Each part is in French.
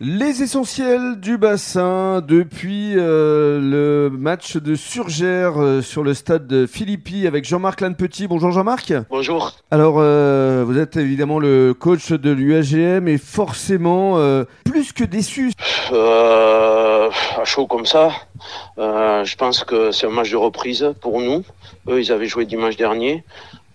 Les essentiels du bassin depuis euh, le match de Surgère euh, sur le stade de Philippi avec Jean-Marc Lannepetit. Bonjour Jean-Marc. Bonjour. Alors, euh, vous êtes évidemment le coach de l'UAGM et forcément plus que déçu. à chaud comme ça, je pense que c'est un match de reprise pour nous. Eux, ils avaient joué dimanche dernier.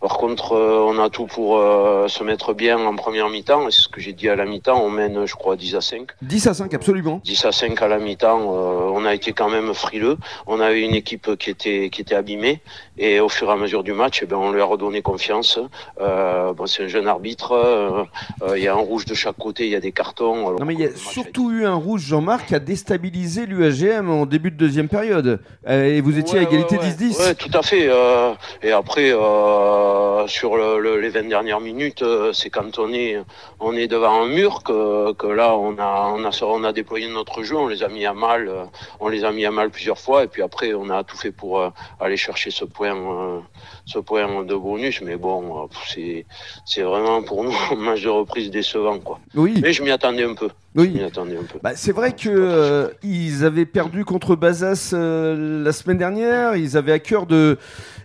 Par contre, euh, on a tout pour euh, se mettre bien en première mi-temps. C'est ce que j'ai dit à la mi-temps. On mène, je crois, 10 à 5. 10 à 5, absolument. 10 à 5 à la mi-temps. Euh, on a été quand même frileux. On avait une équipe qui était, qui était abîmée. Et au fur et à mesure du match, eh ben, on lui a redonné confiance. bon, c'est un jeune arbitre. Il y a un rouge de chaque côté. Il y a des cartons. non, mais il y a surtout eu un rouge, Jean-Marc, qui a déstabilisé l'UAGM en début de deuxième période. et vous étiez à égalité 10-10. Oui, tout à fait. et après, euh, sur les 20 dernières minutes, euh, c'est quand on est, on est devant un mur que, que là on a, on, a, on a déployé notre jeu, on les a mis à mal, euh, on les a mis à mal plusieurs fois et puis après on a tout fait pour aller chercher ce point, ce point de bonus. Mais bon, c'est, c'est vraiment pour nous un match de reprise décevant quoi. Oui. Mais je m'y attendais un peu. Oui. Bah, c'est vrai que ils avaient perdu contre Bazas la semaine dernière. Ils avaient à cœur de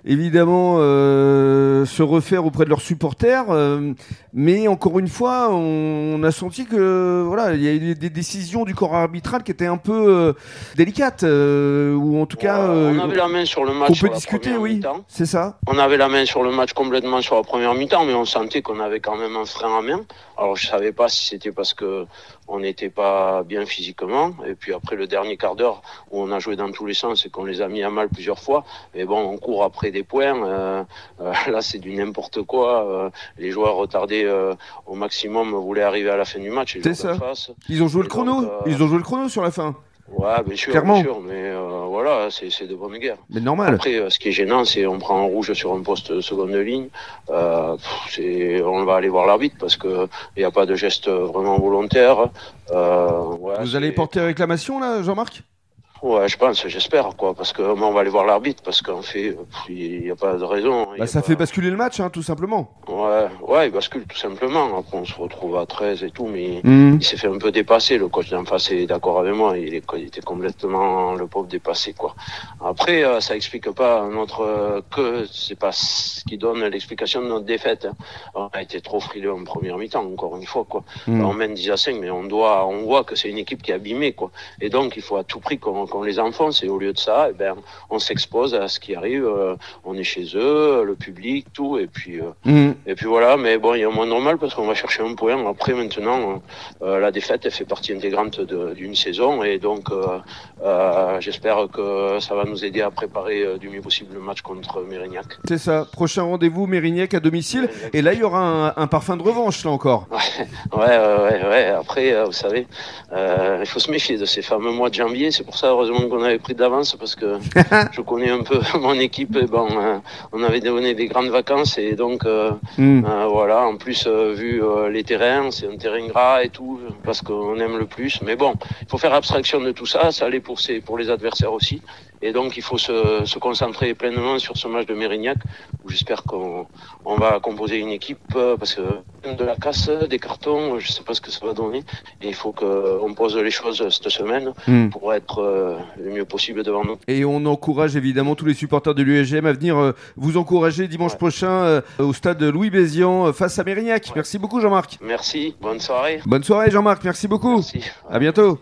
évidemment euh, se refaire auprès de leurs supporters. Euh, mais encore une fois, on, a senti que voilà, il y a eu des décisions du corps arbitral qui étaient un peu euh, délicates, ou en tout cas, on avait la main sur le match. On peut discuter, oui. C'est ça. On avait la main sur le match complètement sur la première mi-temps, mais on sentait qu'on avait quand même un frein à main. Alors je savais pas si c'était parce que on n'était pas bien physiquement, et puis après le dernier quart d'heure où on a joué dans tous les sens et qu'on les a mis à mal plusieurs fois. Mais bon, on court après des points. Euh, euh, là, c'est du n'importe quoi. Euh, les joueurs retardés au maximum voulaient arriver à la fin du match. C'est ça. Ils ont joué le chrono. Ils ont joué le chrono sur la fin. Ouais, bien sûr, bien sûr, mais euh, voilà, c'est de bonne guerre. Mais normal. Après, euh, ce qui est gênant, c'est on prend un rouge sur un poste de seconde ligne. Euh, on va aller voir l'arbitre parce que il n'y a pas de geste vraiment volontaire. Euh, ouais, Vous allez porter réclamation là, Jean-Marc? Ouais, je pense, j'espère, quoi, parce que on va aller voir l'arbitre, parce qu'en fait, il n'y a pas de raison. Bah, ça fait basculer le match, hein, tout simplement. Ouais, ouais, il bascule tout simplement. Après, on se retrouve à 13 et tout, mais mmh. il s'est fait un peu dépasser. Le coach d'en face est d'accord avec moi. Il, est, il, était complètement le pauvre dépassé, quoi. Après, euh, ça explique pas notre euh, que c'est pas ce qui donne l'explication de notre défaite. Hein. On a été trop frileux en première mi-temps, encore une fois, quoi. Mmh. on mène 10 à 5, mais on doit, on voit que c'est une équipe qui est abîmée, quoi. Et donc, il faut à tout prix qu'on qu'on les enfonce. Et au lieu de ça, eh ben, on s'expose à ce qui arrive. Euh, on est chez eux, le public, tout. Et puis, euh, mm. et puis voilà. Mais bon, il y a un moins normal parce qu'on va chercher un point. Après, maintenant, euh, la défaite, elle fait partie intégrante d'une saison. Et donc, j'espère que ça va nous aider à préparer du mieux possible le match contre Mérignac. C'est ça. Prochain rendez-vous, Mérignac à domicile. Et là, il y aura un, parfum de revanche, là encore. ouais, ouais, ouais. Après, vous savez, il faut se méfier de ces fameux mois de janvier. C'est pour ça, heureusement, qu'on avait pris d'avance parce que je connais un peu mon équipe. Et bon, euh, on avait donné des grandes vacances et donc euh, hmm. euh, voilà. En plus, vu les terrains, c'est un terrain gras et tout, parce qu'on aime le plus. Mais bon, il faut faire abstraction de tout ça. Ça allait pour, pour les adversaires aussi. Et donc, il faut se, se concentrer pleinement sur ce match de Mérignac, où j'espère qu'on on va composer une équipe, parce que de la casse, des cartons, je sais pas ce que ça va donner. Et il faut qu'on pose les choses cette semaine hmm. pour être le mieux possible devant nous. Et on encourage évidemment tous les supporters de l'USGM à venir euh, vous encourager dimanche prochain euh, au stade Louis Bézian euh, face à Mérignac. Merci beaucoup Jean-Marc. Merci, bonne soirée. Bonne soirée Jean-Marc, merci beaucoup. Merci. À bientôt.